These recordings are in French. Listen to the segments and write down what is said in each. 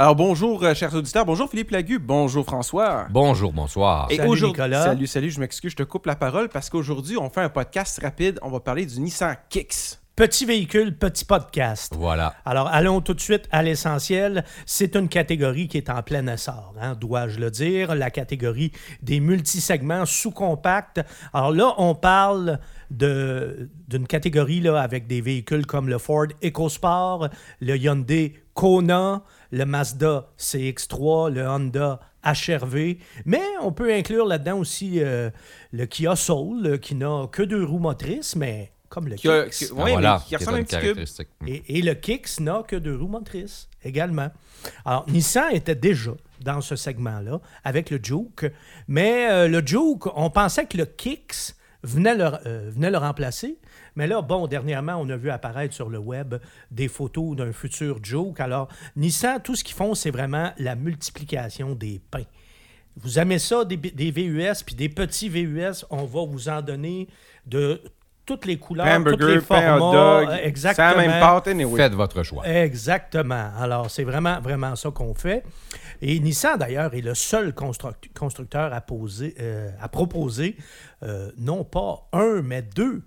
Alors bonjour, euh, chers auditeurs. Bonjour Philippe Lagu. Bonjour François. Bonjour, bonsoir. Et Salut, aujourd'hui- Nicolas. Salut, salut, je m'excuse, je te coupe la parole parce qu'aujourd'hui, on fait un podcast rapide. On va parler du Nissan Kicks. Petit véhicule, petit podcast. Voilà. Alors, allons tout de suite à l'essentiel. C'est une catégorie qui est en plein essor, hein, dois-je le dire, la catégorie des multisegments sous-compacts. Alors là, on parle de- d'une catégorie là, avec des véhicules comme le Ford EcoSport, le Hyundai Kona, le Mazda CX-3, le Honda HRV, mais on peut inclure là-dedans aussi euh, le Kia Soul, euh, qui n'a que deux roues motrices, mais comme le Qui, a- Kicks. qui- Ah, ouais, voilà, mais qui ressemble un petit cube. Et, et le Kicks n'a que deux roues motrices également. Alors, Nissan était déjà dans ce segment-là avec le Juke, mais euh, le Juke, on pensait que le Kicks venait le, euh, le remplacer. Mais là, bon, dernièrement, on a vu apparaître sur le web des photos d'un futur Juke. Alors, Nissan, tout ce qu'ils font, c'est vraiment la multiplication des pains. Vous aimez ça, des, des VUS, puis des petits VUS, on va vous en donner de toutes les couleurs, tous les Hamburger, pain, hot formats. dog. euh, C'est Exactement. la même pâte, anyway. Faites votre choix. Exactement. Alors, c'est vraiment, vraiment ça qu'on fait. Et Nissan, d'ailleurs, est le seul construct- constructeur à, poser, euh, à proposer euh, non pas un, mais deux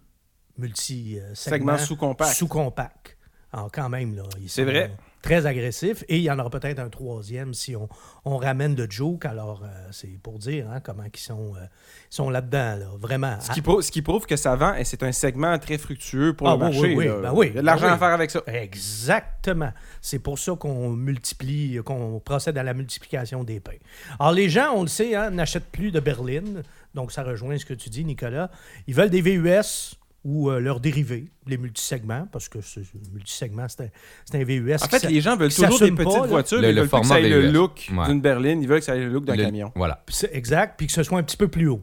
multi-segments Segments sous-compacts. sous-compacts. Alors, quand même, là, C'est vrai. Très agressifs. Et il y en aura peut-être un troisième si on, on ramène de Juke. Alors, euh, c'est pour dire hein, comment ils sont, euh, ils sont là-dedans, là, vraiment. Ce qui, prouve, ce qui prouve que ça vend et c'est un segment très fructueux pour Ah, le oui, marché. oui, oui. là. Ben oui, Il y a de l'argent ben à faire avec ça. Exactement. C'est pour ça qu'on multiplie, qu'on procède à la multiplication des pains. Alors, les gens, on le sait, hein, n'achètent plus de berline. Donc, ça rejoint ce que tu dis, Nicolas. Ils veulent des VUS ou euh, leurs dérivés, les multisegments, parce que ce multisegment, c'est un, c'est un VUS. En fait, les gens veulent toujours des petites pas, voitures. Le- ils le veulent que ça ait le look Ouais. d'une berline. Ils veulent que ça ait le look d'un camion. Voilà. C'est exact, puis que ce soit un petit peu plus haut.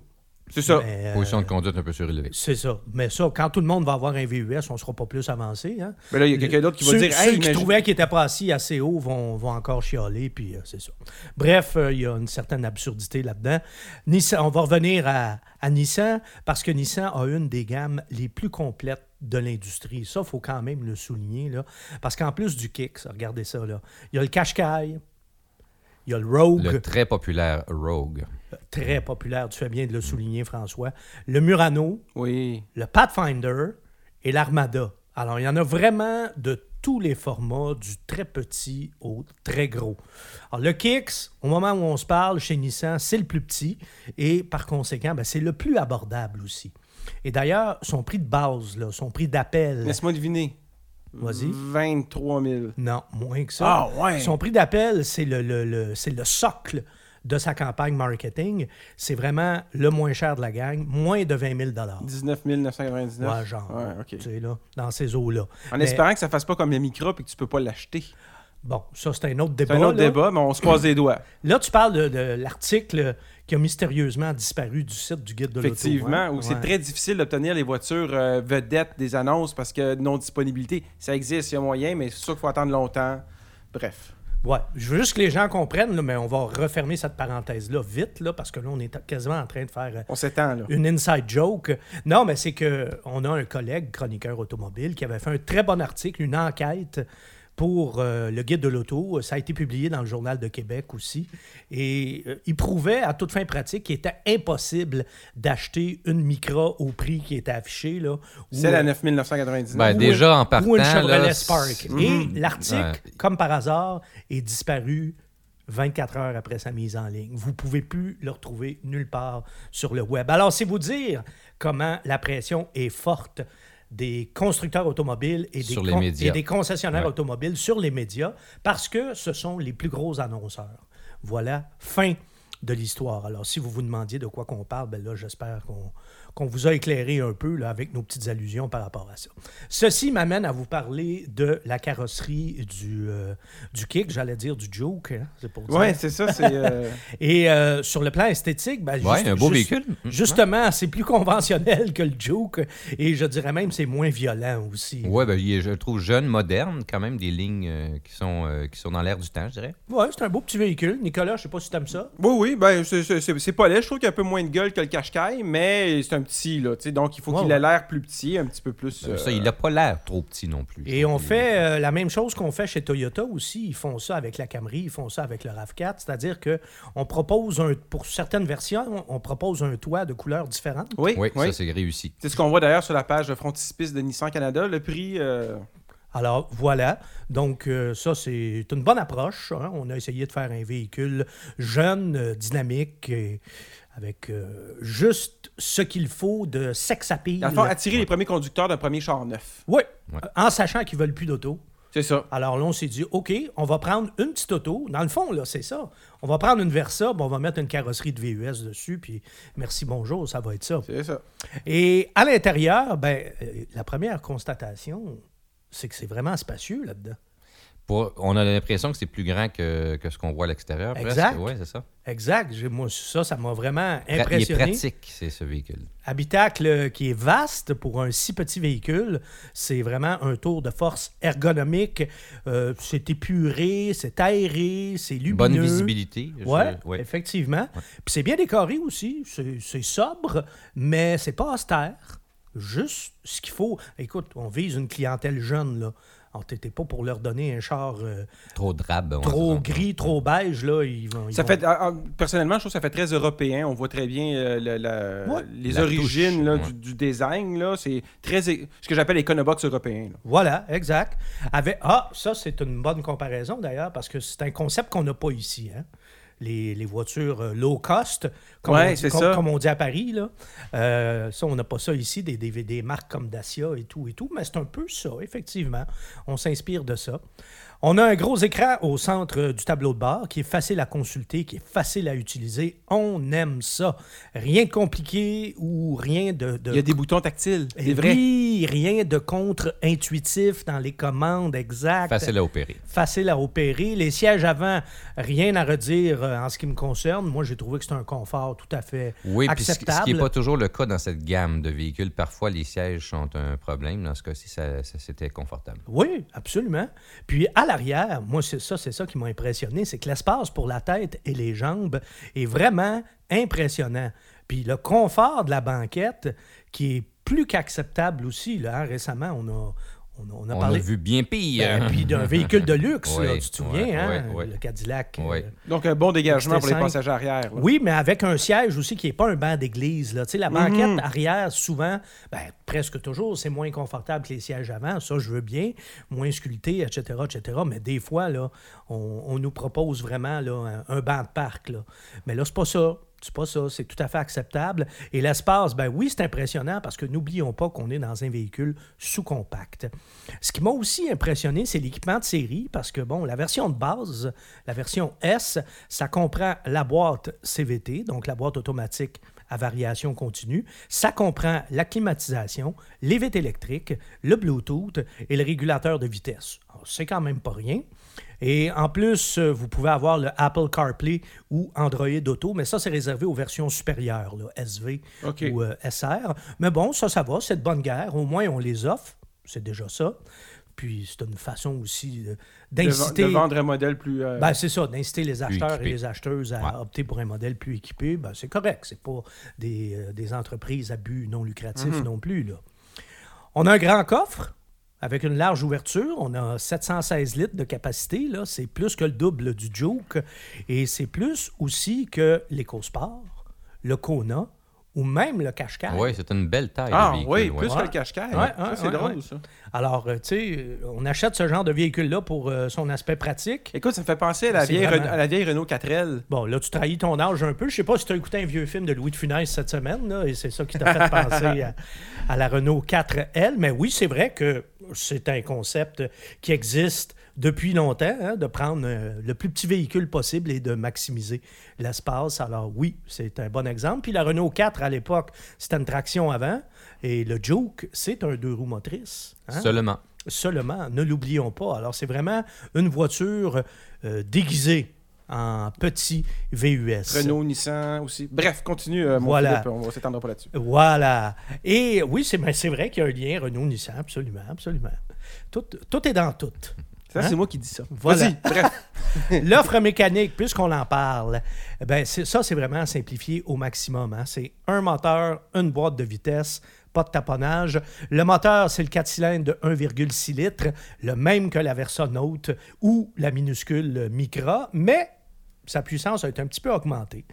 C'est ça. Mais, euh, Position de conduite un peu surélevée. c'est ça. Mais ça, quand tout le monde va avoir un VUS, on ne sera pas plus avancé. Hein? Mais là, il y a quelqu'un d'autre qui va ceux, dire ceux Hey, qui imagine- trouvaient qu'ils n'étaient pas assis assez haut vont, vont encore chialer, puis euh, c'est ça. Bref, euh, il y a une certaine absurdité là-dedans. Nissan, on va revenir à, à Nissan, parce que Nissan a une des gammes les plus complètes de l'industrie. Ça, il faut quand même le souligner, là. parce qu'en plus du Kicks, regardez ça, là, il y a le Qashqai, il y a le Rogue, Le très populaire Rogue. Très populaire, tu fais bien de le souligner, François, le Murano, Oui. le Pathfinder et l'Armada. Alors, il y en a vraiment de tous les formats, du très petit au très gros. Alors, le Kicks, au moment où on se parle, chez Nissan, c'est le plus petit et par conséquent, ben, c'est le plus abordable aussi. Et d'ailleurs, son prix de base, là, son prix d'appel, Laisse-moi deviner. Vas-y. 23 000. non, moins que ça. Ah, ouais. Son prix d'appel, c'est le, le- le- c'est le socle de sa campagne marketing. C'est vraiment le moins cher de la gang, moins de 20 000 19 999. Ouais, genre. Ouais, OK. Tu sais, là, dans ces eaux-là. En Mais- espérant que ça fasse pas comme le micro et que tu peux pas l'acheter. Bon, ça, c'est un autre débat. C'est un autre là. débat, mais on se croise les doigts. Là, tu parles de, de l'article qui a mystérieusement disparu du site du guide de l'auto. Effectivement, hein? où c'est très difficile d'obtenir les voitures euh, vedettes des annonces parce que non-disponibilité, ça existe, il y a moyen, mais c'est sûr qu'il faut attendre longtemps. Bref. Ouais, je veux juste que les gens comprennent, là, mais on va refermer cette parenthèse-là vite, là, parce que là, on est quasiment en train de faire euh, On s'étend, là. une inside joke. Non, mais c'est que on a un collègue, chroniqueur automobile, qui avait fait un très bon article, une enquête pour euh, le guide de l'auto. Ça a été publié dans le Journal de Québec aussi. Et euh, il prouvait à toute fin pratique qu'il était impossible d'acheter une Micra au prix qui était affiché. Là, la euh, 9 999. Ben, ou déjà, en partant, Ou une Chevrolet là, Spark. Et Mhm. l'article, Ouais. comme par hasard, est disparu 24 heures après sa mise en ligne. Vous ne pouvez plus le retrouver nulle part sur le web. Alors, c'est vous dire comment la pression est forte des constructeurs automobiles et des, con- et concessionnaires Ouais. automobiles sur les médias parce que ce sont les plus gros annonceurs. Voilà, fin de l'histoire. Alors, si vous vous demandiez de quoi qu'on parle, ben là, j'espère qu'on qu'on vous a éclairé un peu là, avec nos petites allusions par rapport à ça. Ceci m'amène à vous parler de la carrosserie du, euh, du Kick, j'allais dire du Joke, hein, c'est pour dire. Ouais, c'est ça, c'est. euh, Et euh, sur le plan esthétique, ben, Ouais, juste- un beau juste- véhicule. Mm. Justement, c'est plus conventionnel que le Juke et je dirais même c'est moins violent aussi. Ouais, ben, il est, je le trouve jeune, moderne, quand même, des lignes euh, qui, sont, euh, qui sont dans l'air du temps, je dirais. Ouais, c'est un beau petit véhicule. Nicolas, je sais pas si tu aimes ça. Oui, oui, ben, c'est- c'est pas laid. Je trouve qu'il y a un peu moins de gueule que le Qashqai, mais c'est un un petit, là. tu sais, Donc, il faut Ouais, qu'il ouais. ait l'air plus petit, un petit peu plus. Ben, Ça, euh, il n'a pas l'air trop petit non plus. Et on fait euh, la même chose qu'on fait chez Toyota aussi. Ils font ça avec la Camry, ils font ça avec le RAV4. C'est-à-dire que on propose, un, pour certaines versions, on propose un toit de couleurs différentes. Oui, Oui, oui. ça, c'est réussi. C'est ce qu'on voit d'ailleurs sur la page de frontispice de Nissan Canada. Le prix, euh, Alors voilà, donc euh, ça c'est une bonne approche. hein. On a essayé de faire un véhicule jeune, euh, dynamique, et avec euh, juste ce qu'il faut de sex appeal. dans le fond, attirer les premiers conducteurs d'un premier char neuf. Oui, Ouais. en sachant qu'ils veulent plus d'auto. C'est ça. Alors là, on s'est dit, OK, on va prendre une petite auto. Dans le fond, là, c'est ça. On va prendre une Versa, on va mettre une carrosserie de VUS dessus, puis merci, bonjour, ça va être ça. C'est ça. Et à l'intérieur, ben, la première constatation, c'est que c'est vraiment spacieux là-dedans. Pour- on a l'impression que c'est plus grand que, que ce qu'on voit à l'extérieur. Exact. Oui, c'est ça. Exact. Moi, ça, ça m'a vraiment Pra- Il est impressionné. pratique, c'est ce véhicule. Habitacle euh, qui est vaste pour un si petit véhicule. C'est vraiment un tour de force ergonomique. Euh, c'est épuré, c'est aéré, c'est lumineux. Bonne visibilité. je- Ouais, ouais. effectivement. Puis c'est bien décoré aussi. C'est c'est sobre, mais c'est pas austère. Juste ce qu'il faut. Écoute, on vise une clientèle jeune, là. Alors, t'étais pas pour leur donner un char euh, Trop drabe. on trop gris, trop beige, là. Ils vont, ils Ça vont- fait, ah, ah, personnellement, je trouve que ça fait très européen. On voit très bien euh, le- la- Ouais. les La origines touche, là, ouais. du, du design. là. C'est très ce que j'appelle l'Econobox européen. là. Voilà, exact. Avec... Ah, ça, c'est une bonne comparaison d'ailleurs, parce que c'est un concept qu'on n'a pas ici. hein. Les, les voitures euh, low cost, comme, Ouais, on dit, c'est comme- ça. comme on dit à Paris. Là. Euh, ça, on n'a pas ça ici, des, des, des marques comme Dacia et tout et tout, mais c'est un peu ça, effectivement. On s'inspire de ça. On a un gros écran au centre euh, du tableau de bord qui est facile à consulter, qui est facile à utiliser. On aime ça. Rien de compliqué ou rien de... de Il y a des boutons tactiles, Eh des vrais. Oui, rien de contre-intuitif dans les commandes exactes. Facile à opérer. Facile à opérer. Les sièges avant, rien à redire euh, en ce qui me concerne. Moi, j'ai trouvé que c'est un confort tout à fait Oui, puis ce, ce acceptable. qui n'est pas toujours le cas dans cette gamme de véhicules. Parfois, les sièges sont un problème. Dans ce cas-ci, ça, ça- c'était confortable. Oui, absolument. Puis à l'arrière, moi, c'est ça, c'est ça qui m'a impressionné, c'est que l'espace pour la tête et les jambes est vraiment impressionnant. Puis le confort de la banquette, qui est plus qu'acceptable aussi. Là, hein. Récemment, on a, on a, on a On parlé a vu bien pire. ben, puis d'un véhicule de luxe, là, tu te souviens, ouais, hein, le Cadillac. euh. Donc, un bon dégagement pour les XT5. passagers arrière. là. Oui, mais avec un siège aussi qui n'est pas un banc d'église. là. Tu sais, la banquette Mhm. arrière, souvent, ben, presque toujours, c'est moins confortable que les sièges avant. Ça, je veux bien. Moins sculpté, etc., etc. Mais des fois, là, on, on nous propose vraiment là, un, un banc de parc. Là. Mais là, c'est pas ça. C'est pas ça, c'est tout à fait acceptable. Et l'espace, ben oui, c'est impressionnant parce que n'oublions pas qu'on est dans un véhicule sous-compact. Ce qui m'a aussi impressionné, c'est l'équipement de série parce que, bon, la version de base, la version S, ça comprend la boîte CVT, donc la boîte automatique à variation continue. Ça comprend la climatisation, les vitres électriques, le Bluetooth et le régulateur de vitesse. C'est quand même pas rien. Et en plus, euh, vous pouvez avoir le Apple CarPlay ou Android Auto, mais ça, c'est réservé aux versions supérieures, là, SV ou euh, SR. Mais bon, ça, ça va, c'est de bonne guerre. Au moins, on les offre. C'est déjà ça. Puis, c'est une façon aussi euh, De, d'inciter. de vendre un modèle plus. euh, Ben, c'est ça, d'inciter les acheteurs et les acheteuses à Ouais. opter pour un modèle plus équipé. Ben, c'est correct. C'est pas des, euh, des entreprises à but non lucratif Mhm. non plus. Là. On a un grand coffre avec une large ouverture. On a 716 litres de capacité. C'est plus que le double du Juke. Et c'est plus aussi que l'EcoSport, le Kona ou même le Qashqai. Oui, c'est une belle taille. ah de véhicule, oui, ouais. plus que le Qashqai. Ouais, c'est ouais, drôle, ouais. ça. Alors, euh, tu sais, euh, on achète ce genre de véhicule-là pour euh, son aspect pratique. Écoute, ça me fait penser à la, C'est vieille, vraiment- à la vieille Renault 4L. Bon, là, tu trahis ton âge un peu. Je sais pas si tu as écouté un vieux film de Louis de Funès cette semaine, là, et c'est ça qui t'a fait penser à, à la Renault 4L. Mais oui, c'est vrai que c'est un concept qui existe depuis longtemps, hein, de prendre euh, le plus petit véhicule possible et de maximiser l'espace. Alors oui, c'est un bon exemple. Puis la Renault 4, à l'époque, c'était une traction avant. Et le Juke, c'est un deux roues motrices. hein? Seulement. seulement, ne l'oublions pas. Alors, c'est vraiment une voiture euh, déguisée en petit VUS. Renault, Nissan aussi. Bref, continue, euh, mon Voilà. Philippe. On va s'étendre pas là-dessus. Voilà. Et oui, c'est ben, c'est vrai qu'il y a un lien Renault-Nissan, absolument, absolument. Tout, tout est dans tout. Ça, Hein? c'est moi qui dis ça. Voilà. L'offre mécanique, puisqu'on en parle, ben c'est- ça, c'est vraiment simplifié au maximum. hein. C'est un moteur, une boîte de vitesse, pas de taponnage. Le moteur, c'est le 4 cylindres de 1,6 litres, le même que la Versa Note ou la minuscule Micra, mais sa puissance a été un petit peu augmentée.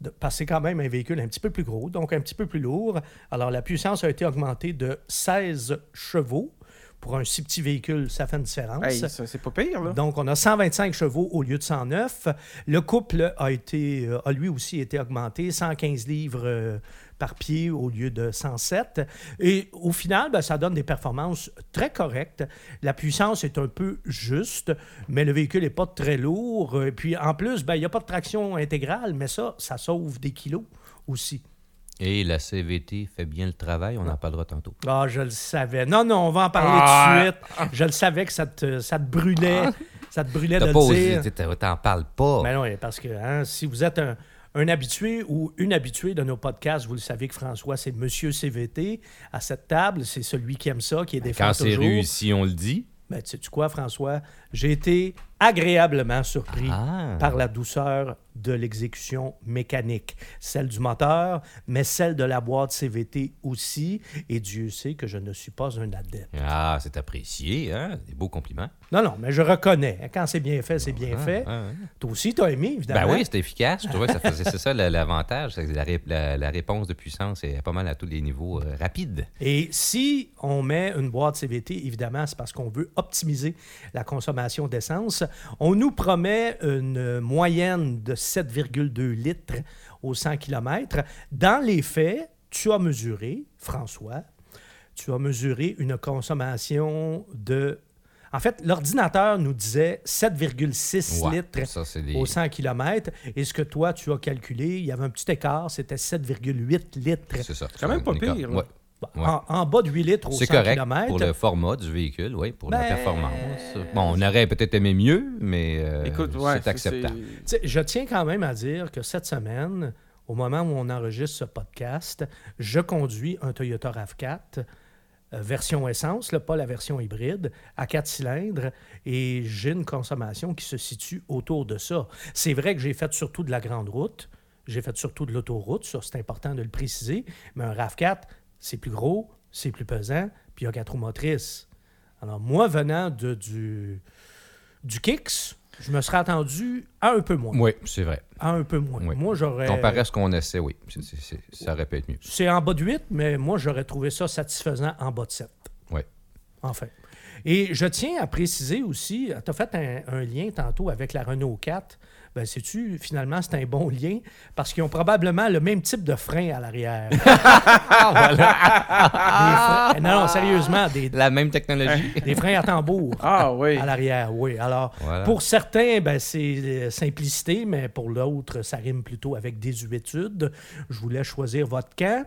De- Parce que c'est quand même un véhicule un petit peu plus gros, donc un petit peu plus lourd. Alors, la puissance a été augmentée de 16 chevaux. Pour un si petit véhicule, ça fait une différence. Hey, c'est pas pire, là. Donc, on a 125 chevaux au lieu de 109. Le couple a, été, euh, a lui aussi été augmenté, 115 livres euh, par pied au lieu de 107. Et au final, ben, ça donne des performances très correctes. La puissance est un peu juste, mais le véhicule n'est pas très lourd. Et puis, en plus, ben, il n'y a pas de traction intégrale, mais ça, ça sauve des kilos aussi. Et la CVT fait bien le travail, on en parlera tantôt. Ah, je le savais. Non, non, on va en parler Ah. tout de suite. Je le savais que ça te, ça te brûlait. Ça te brûlait de T'as le pas dire. t'en parles pas. Ben oui, parce que hein, si vous êtes un, un habitué ou une habituée de nos podcasts, vous le savez que François, c'est Monsieur CVT à cette table. C'est celui qui aime ça, qui est défend Quand c'est réussi, on le dit. Ben, tu sais quoi, François? J'ai été agréablement surpris Ah. par la douceur de l'exécution mécanique. Celle du moteur, mais celle de la boîte CVT aussi. Et Dieu sait que je ne suis pas un adepte. Ah, c'est apprécié, hein? Des beaux compliments. Non, non, mais je reconnais. Quand c'est bien fait, c'est bien Ah, fait. ah, ah. Toi aussi, t'as aimé, évidemment. Ben oui, c'était efficace. Je trouvais que ça faisait, c'est ça l'avantage. La, la- la réponse de puissance est pas mal à tous les niveaux euh, rapide. Et si on met une boîte CVT, évidemment, c'est parce qu'on veut optimiser la consommation d'essence. On nous promet une moyenne de 7,2 litres au 100 km. Dans les faits, tu as mesuré, François, tu as mesuré une consommation de... En fait, l'ordinateur nous disait 7,6 Ouais, litres ça, des- au 100 km. Et ce que toi, tu as calculé, il y avait un petit écart, c'était 7,8 litres. C'est ça. quand même pas pire. Ouais. Ouais. En, en bas de 8 litres au 100 C'est correct km. pour le format du véhicule, oui, pour la Ben, performance. Bon, on aurait peut-être aimé mieux, mais euh, ouais, c'est acceptable. Je tiens quand même à dire que cette semaine, au moment où on enregistre ce podcast, je conduis un Toyota RAV4 euh, version essence, là, pas la version hybride, à 4 cylindres, et j'ai une consommation qui se situe autour de ça. C'est vrai que j'ai fait surtout de la grande route, j'ai fait surtout de l'autoroute, ça c'est important de le préciser, mais un RAV4, c'est plus gros, c'est plus pesant, puis il y a quatre roues motrices. Alors moi, venant de, du, du Kicks, je me serais attendu à un peu moins. Oui, c'est vrai. À un peu moins. Oui. Moi, j'aurais... Comparé à ce qu'on essaie, oui. Ça aurait pu être mieux. C'est en bas de 8, mais moi, j'aurais trouvé ça satisfaisant en bas de 7. Oui. Enfin. Et je tiens à préciser aussi, tu as fait un, un lien tantôt avec la Renault 4. Ben, sais-tu, finalement, c'est un bon lien parce qu'ils ont probablement le même type de frein à l'arrière. Des freins- Non, non, sérieusement, des, La même technologie. des freins à tambour. Ah oui. À l'arrière, oui. Alors, Voilà. pour certains, ben, c'est euh, simplicité, mais pour l'autre, ça rime plutôt avec désuétude. Je voulais choisir votre camp.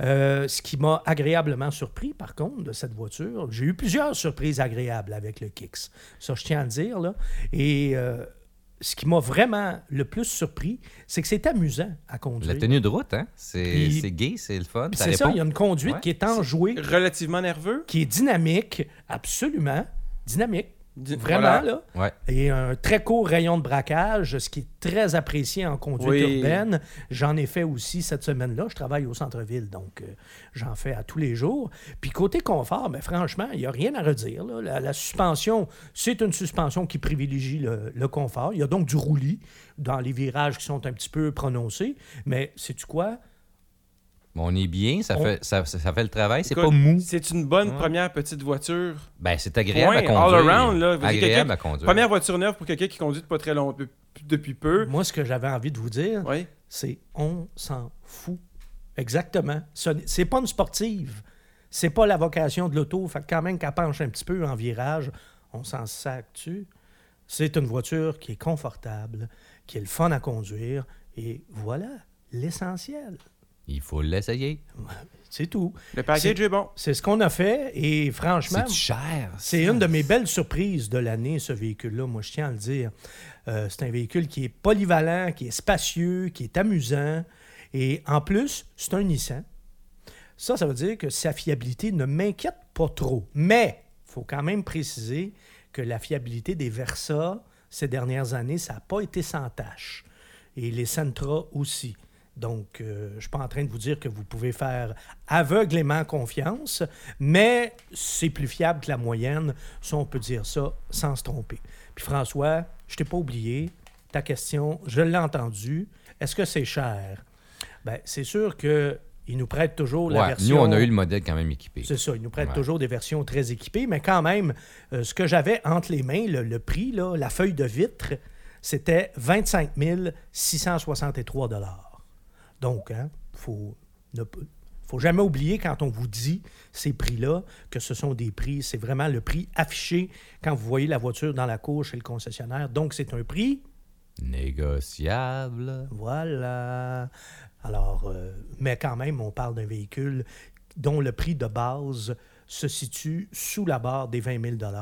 Euh, ce qui m'a agréablement surpris, par contre, de cette voiture, j'ai eu plusieurs surprises agréables avec le Kicks. Ça, je tiens à le dire. Là. Et euh, ce qui m'a vraiment le plus surpris, c'est que c'est amusant à conduire. La tenue de route, hein? C'est gay, c'est le fun. Puis Ça C'est ça, il y a une conduite Ouais. qui est enjouée, Relativement nerveux. qui est dynamique, absolument dynamique. Vraiment, voilà. là? Ouais. Et un très court rayon de braquage, ce qui est très apprécié en conduite Oui. urbaine. J'en ai fait aussi cette semaine-là. Je travaille au centre-ville, donc euh, j'en fais à tous les jours. Puis côté confort, mais franchement, il n'y a rien à redire. là. La, la suspension, c'est une suspension qui privilégie le, le confort. Il y a donc du roulis dans les virages qui sont un petit peu prononcés. Mais sais-tu quoi? On est bien, ça, On- fait, ça, ça- ça fait le travail, c'est pas mou. C'est une bonne Ouais. première petite voiture. Ben, c'est agréable à conduire. all around, là. Agréable à conduire. Première voiture neuve pour quelqu'un qui conduit pas très longtemps, depuis peu. Moi, ce que j'avais envie de vous dire, Oui. c'est on s'en fout. Exactement. Ce n'est- C'est pas une sportive. C'est pas la vocation de l'auto. Fait quand même qu'elle penche un petit peu en virage, on s'en sac. C'est une voiture qui est confortable, qui est le fun à conduire. Et voilà, l'essentiel. Il faut l'essayer. C'est tout. Le package est bon. C'est ce qu'on a fait. Et franchement, C'est cher. c'est une de mes belles surprises de l'année, ce véhicule-là. Moi, je tiens à le dire. Euh, c'est un véhicule qui est polyvalent, qui est spacieux, qui est amusant. Et en plus, c'est un Nissan. Ça, ça veut dire que sa fiabilité ne m'inquiète pas trop. Mais il faut quand même préciser que la fiabilité des Versa ces dernières années, ça n'a pas été sans tâche. Et les Sentra aussi. Donc, euh, je ne suis pas en train de vous dire que vous pouvez faire aveuglément confiance, mais c'est plus fiable que la moyenne, ça, on peut dire ça sans se tromper. Puis François, je t'ai pas oublié, ta question, je l'ai entendue. Est-ce que c'est cher? Bien, c'est sûr que ils nous prêtent toujours la Ouais, version... Nous, on a eu le modèle quand même équipé. C'est ça, ils nous prêtent Ouais. toujours des versions très équipées, mais quand même, euh, ce que j'avais entre les mains, le, le prix, là, la feuille de vitre, c'était 25 663 Donc, hein, faut ne faut jamais oublier quand on vous dit ces prix-là que ce sont des prix, c'est vraiment le prix affiché quand vous voyez la voiture dans la cour chez le concessionnaire. Donc, c'est un prix Négociable. voilà. Alors, euh, mais quand même, on parle d'un véhicule dont le prix de base se situe sous la barre des 20 000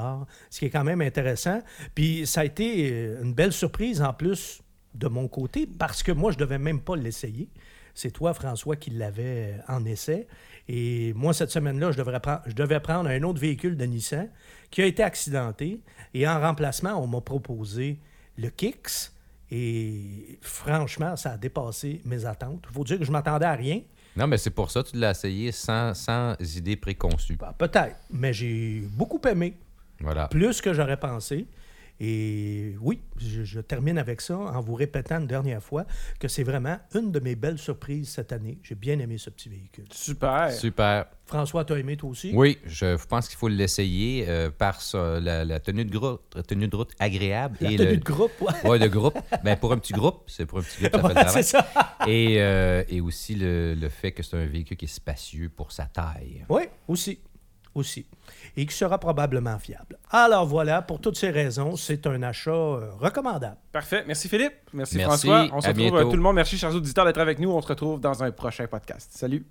ce qui est quand même intéressant. Puis ça a été euh, une belle surprise en plus de mon côté, parce que moi, je ne devais même pas l'essayer. C'est toi, François, qui l'avais euh, en essai. Et moi, cette semaine-là, je, devrais je devais prendre un autre véhicule de Nissan qui a été accidenté. Et en remplacement, on m'a proposé le Kicks. Et franchement, ça a dépassé mes attentes. Il faut dire que je m'attendais à rien. Non, mais c'est pour ça que tu l'as essayé sans, sans idée préconçue. Bah, Peut-être, mais j'ai beaucoup aimé, Voilà. plus que j'aurais pensé. Et oui, je, je termine avec ça en vous répétant une dernière fois que c'est vraiment une de mes belles surprises cette année. J'ai bien aimé ce petit véhicule. Super. Super. François, tu as aimé toi aussi? Oui, je pense qu'il faut l'essayer euh, par ça, la, la tenue, de groupe, la tenue de route agréable. La et tenue le, de groupe, ouais. Ouais, de groupe. Ben, pour un petit groupe, c'est pour un petit groupe, ça fait le travail. ça. Et, euh, et aussi le, le fait que c'est un véhicule qui est spacieux pour sa taille. Oui, aussi. Aussi. Et qui sera probablement fiable. Alors voilà, pour toutes ces raisons, c'est un achat euh, recommandable. Parfait. Merci Philippe. Merci, Merci. François. On se À retrouve bientôt. euh, tout le monde. Merci chers auditeurs d'être avec nous. On se retrouve dans un prochain podcast. Salut.